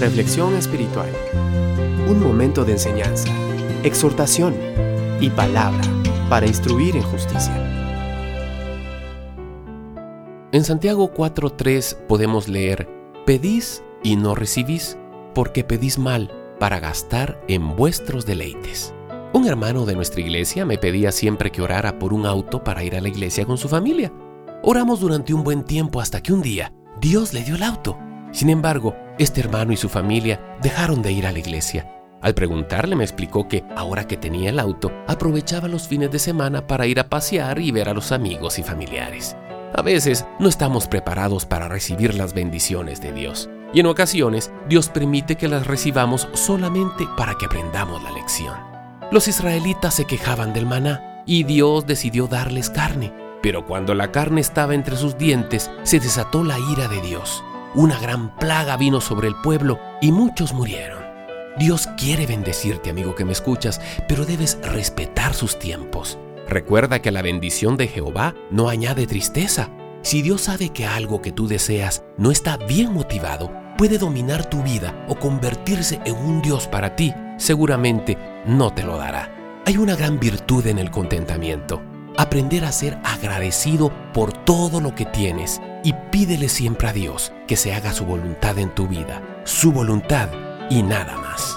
Reflexión espiritual. Un momento de enseñanza, exhortación y palabra para instruir en justicia. En Santiago 4.3 podemos leer, Pedís y no recibís, porque pedís mal para gastar en vuestros deleites. Un hermano de nuestra iglesia me pedía siempre que orara por un auto para ir a la iglesia con su familia. Oramos durante un buen tiempo hasta que un día Dios le dio el auto. Sin embargo, este hermano y su familia dejaron de ir a la iglesia. Al preguntarle me explicó que ahora que tenía el auto, aprovechaba los fines de semana para ir a pasear y ver a los amigos y familiares. A veces no estamos preparados para recibir las bendiciones de Dios. Y en ocasiones Dios permite que las recibamos solamente para que aprendamos la lección. Los israelitas se quejaban del maná y Dios decidió darles carne. Pero cuando la carne estaba entre sus dientes, se desató la ira de Dios. Una gran plaga vino sobre el pueblo y muchos murieron. Dios quiere bendecirte, amigo que me escuchas, pero debes respetar sus tiempos. Recuerda que la bendición de Jehová no añade tristeza. Si Dios sabe que algo que tú deseas no está bien motivado, puede dominar tu vida o convertirse en un Dios para ti, seguramente no te lo dará. Hay una gran virtud en el contentamiento. Aprender a ser agradecido por todo lo que tienes y pídele siempre a Dios que se haga su voluntad en tu vida, su voluntad y nada más.